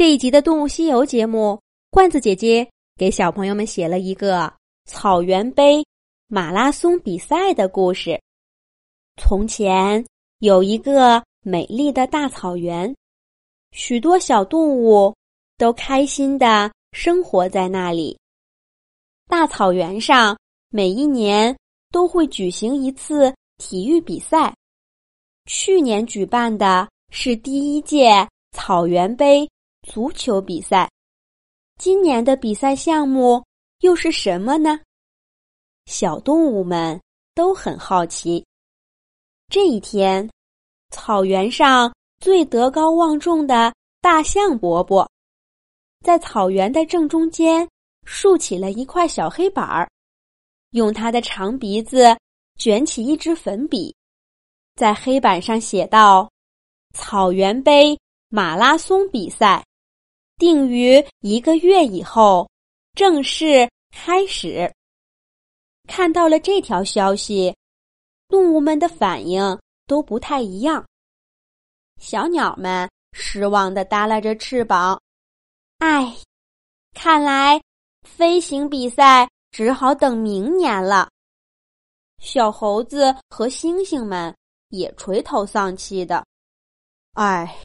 这一集的《动物西游》节目，罐子姐姐给小朋友们写了一个草原杯马拉松比赛的故事。从前有一个美丽的大草原，许多小动物都开心的生活在那里。大草原上每一年都会举行一次体育比赛，去年举办的是第一届草原杯。足球比赛，今年的比赛项目又是什么呢？小动物们都很好奇。这一天，草原上最德高望重的大象伯伯，在草原的正中间竖起了一块小黑板儿，用他的长鼻子卷起一支粉笔，在黑板上写道：“草原杯马拉松比赛。”定于一个月以后正式开始。看到了这条消息，动物们的反应都不太一样。小鸟们失望的耷拉着翅膀，唉，看来飞行比赛只好等明年了。小猴子和猩猩们也垂头丧气的，唉，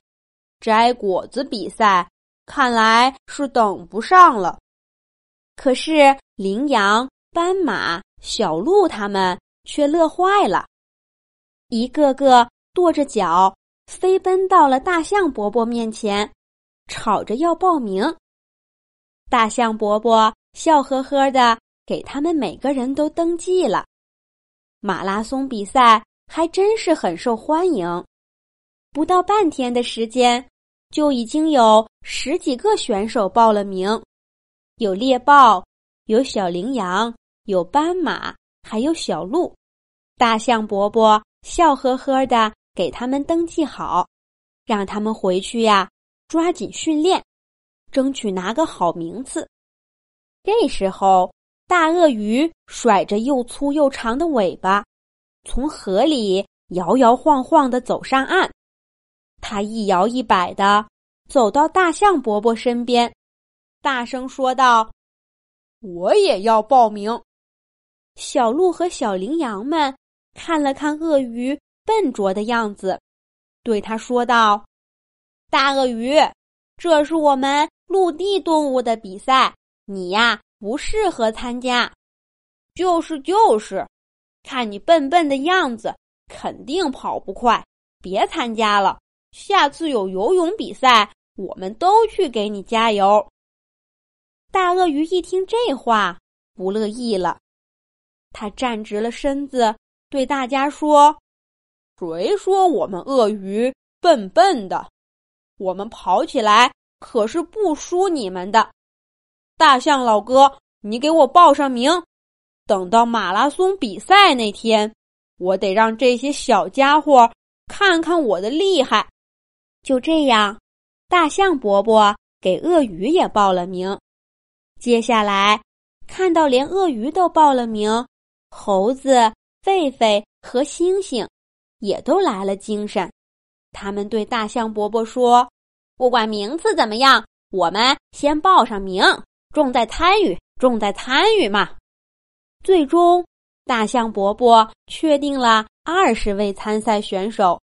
摘果子比赛。看来是等不上了，可是羚羊、斑马、小鹿他们却乐坏了，一个个跺着脚飞奔到了大象伯伯面前，吵着要报名。大象伯伯笑呵呵的给他们每个人都登记了。马拉松比赛还真是很受欢迎，不到半天的时间。就已经有十几个选手报了名，有猎豹，有小羚羊，有斑马，还有小鹿。大象伯伯笑呵呵的给他们登记好，让他们回去呀，抓紧训练，争取拿个好名次。这时候，大鳄鱼甩着又粗又长的尾巴，从河里摇摇晃晃的走上岸。他一摇一摆的走到大象伯伯身边，大声说道：“我也要报名。”小鹿和小羚羊们看了看鳄鱼笨拙的样子，对他说道：“大鳄鱼，这是我们陆地动物的比赛，你呀不适合参加。”“就是就是，看你笨笨的样子，肯定跑不快，别参加了。”下次有游泳比赛，我们都去给你加油。大鳄鱼一听这话，不乐意了，他站直了身子，对大家说：“谁说我们鳄鱼笨笨的？我们跑起来可是不输你们的。大象老哥，你给我报上名，等到马拉松比赛那天，我得让这些小家伙看看我的厉害。”就这样，大象伯伯给鳄鱼也报了名。接下来，看到连鳄鱼都报了名，猴子、狒狒和猩猩也都来了精神。他们对大象伯伯说：“不管名次怎么样，我们先报上名，重在参与，重在参与嘛。”最终，大象伯伯确定了二十位参赛选手，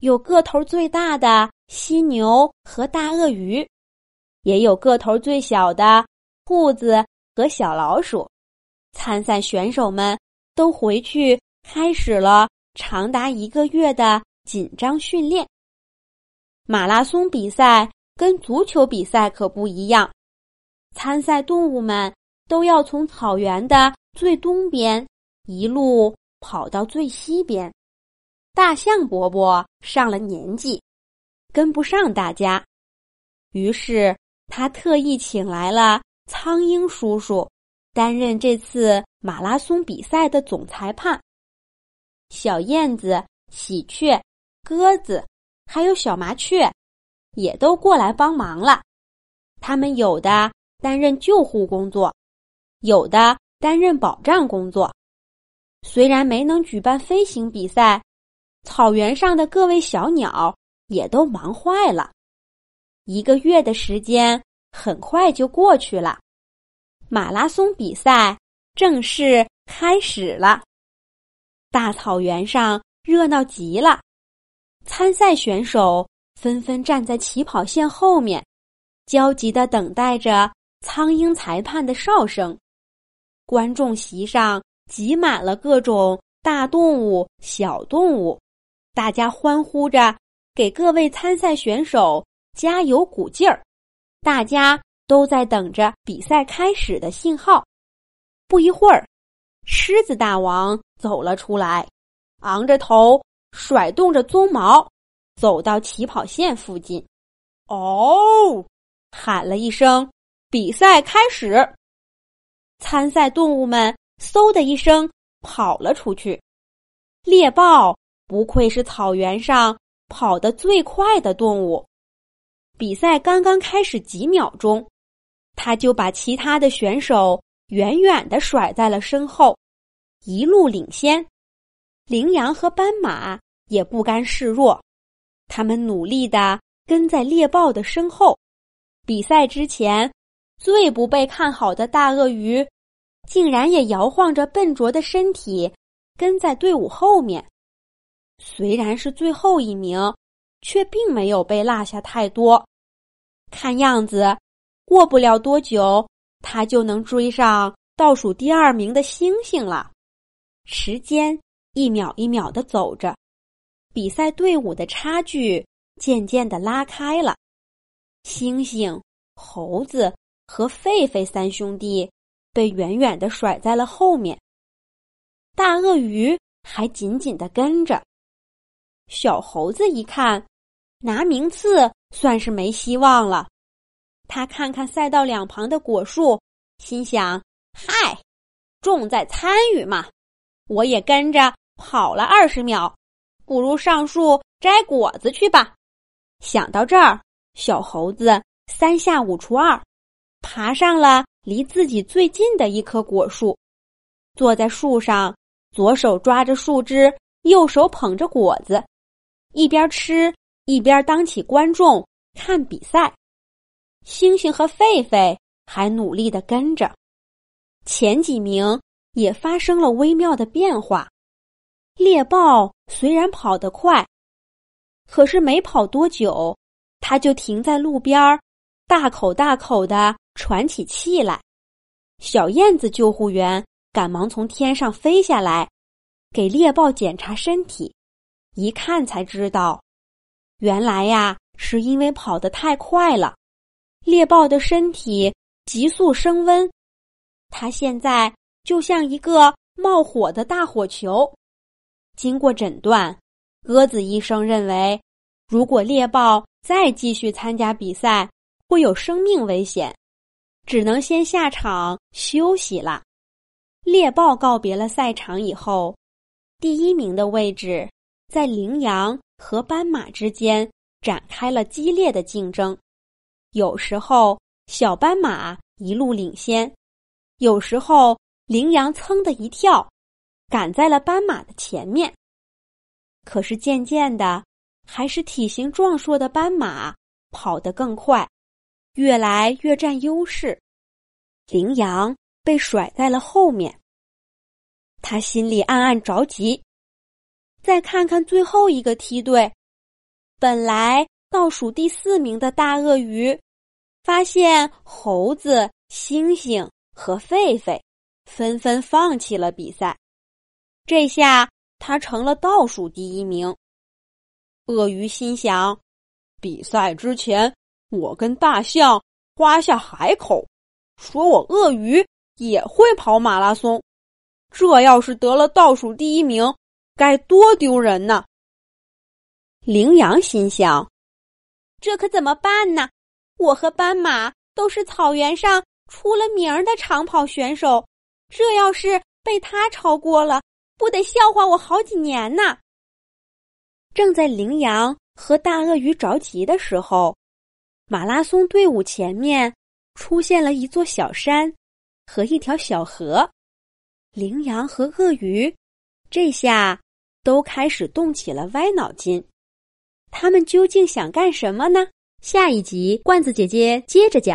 有个头最大的。犀牛和大鳄鱼，也有个头最小的兔子和小老鼠。参赛选手们都回去开始了长达一个月的紧张训练。马拉松比赛跟足球比赛可不一样，参赛动物们都要从草原的最东边一路跑到最西边。大象伯伯上了年纪。跟不上大家，于是他特意请来了苍鹰叔叔担任这次马拉松比赛的总裁判。小燕子、喜鹊、鸽子，还有小麻雀，也都过来帮忙了。他们有的担任救护工作，有的担任保障工作。虽然没能举办飞行比赛，草原上的各位小鸟。也都忙坏了。一个月的时间很快就过去了，马拉松比赛正式开始了。大草原上热闹极了，参赛选手纷纷站在起跑线后面，焦急的等待着苍鹰裁判的哨声。观众席上挤满了各种大动物、小动物，大家欢呼着，给各位参赛选手。加油鼓劲儿！大家都在等着比赛开始的信号。不一会儿，狮子大王走了出来，昂着头，甩动着鬃毛，走到起跑线附近。哦，喊了一声：“比赛开始！”参赛动物们嗖的一声跑了出去。猎豹不愧是草原上跑得最快的动物。比赛刚刚开始几秒钟，他就把其他的选手远远的甩在了身后，一路领先。羚羊和斑马也不甘示弱，他们努力的跟在猎豹的身后。比赛之前，最不被看好的大鳄鱼，竟然也摇晃着笨拙的身体跟在队伍后面。虽然是最后一名。却并没有被落下太多，看样子过不了多久，他就能追上倒数第二名的星星了。时间一秒一秒的走着，比赛队伍的差距渐渐的拉开了。星星、猴子和狒狒三兄弟被远远的甩在了后面，大鳄鱼还紧紧的跟着。小猴子一看。拿名次算是没希望了。他看看赛道两旁的果树，心想：“嗨，重在参与嘛！我也跟着跑了二十秒，不如上树摘果子去吧。”想到这儿，小猴子三下五除二，爬上了离自己最近的一棵果树，坐在树上，左手抓着树枝，右手捧着果子，一边吃。一边当起观众看比赛，星星和狒狒还努力的跟着，前几名也发生了微妙的变化。猎豹虽然跑得快，可是没跑多久，它就停在路边儿，大口大口的喘起气来。小燕子救护员赶忙从天上飞下来，给猎豹检查身体，一看才知道。原来呀，是因为跑得太快了，猎豹的身体急速升温，它现在就像一个冒火的大火球。经过诊断，鸽子医生认为，如果猎豹再继续参加比赛，会有生命危险，只能先下场休息了。猎豹告别了赛场以后，第一名的位置在羚羊。和斑马之间展开了激烈的竞争，有时候小斑马一路领先，有时候羚羊噌的一跳，赶在了斑马的前面。可是渐渐的，还是体型壮硕的斑马跑得更快，越来越占优势，羚羊被甩在了后面。他心里暗暗着急。再看看最后一个梯队，本来倒数第四名的大鳄鱼，发现猴子、猩猩和狒狒纷纷放弃了比赛，这下他成了倒数第一名。鳄鱼心想：比赛之前，我跟大象花下海口，说我鳄鱼也会跑马拉松，这要是得了倒数第一名。该多丢人呢！羚羊心想：“这可怎么办呢？我和斑马都是草原上出了名的长跑选手，这要是被他超过了，不得笑话我好几年呢！”正在羚羊和大鳄鱼着急的时候，马拉松队伍前面出现了一座小山和一条小河。羚羊和鳄鱼这下。都开始动起了歪脑筋，他们究竟想干什么呢？下一集，罐子姐姐接着讲。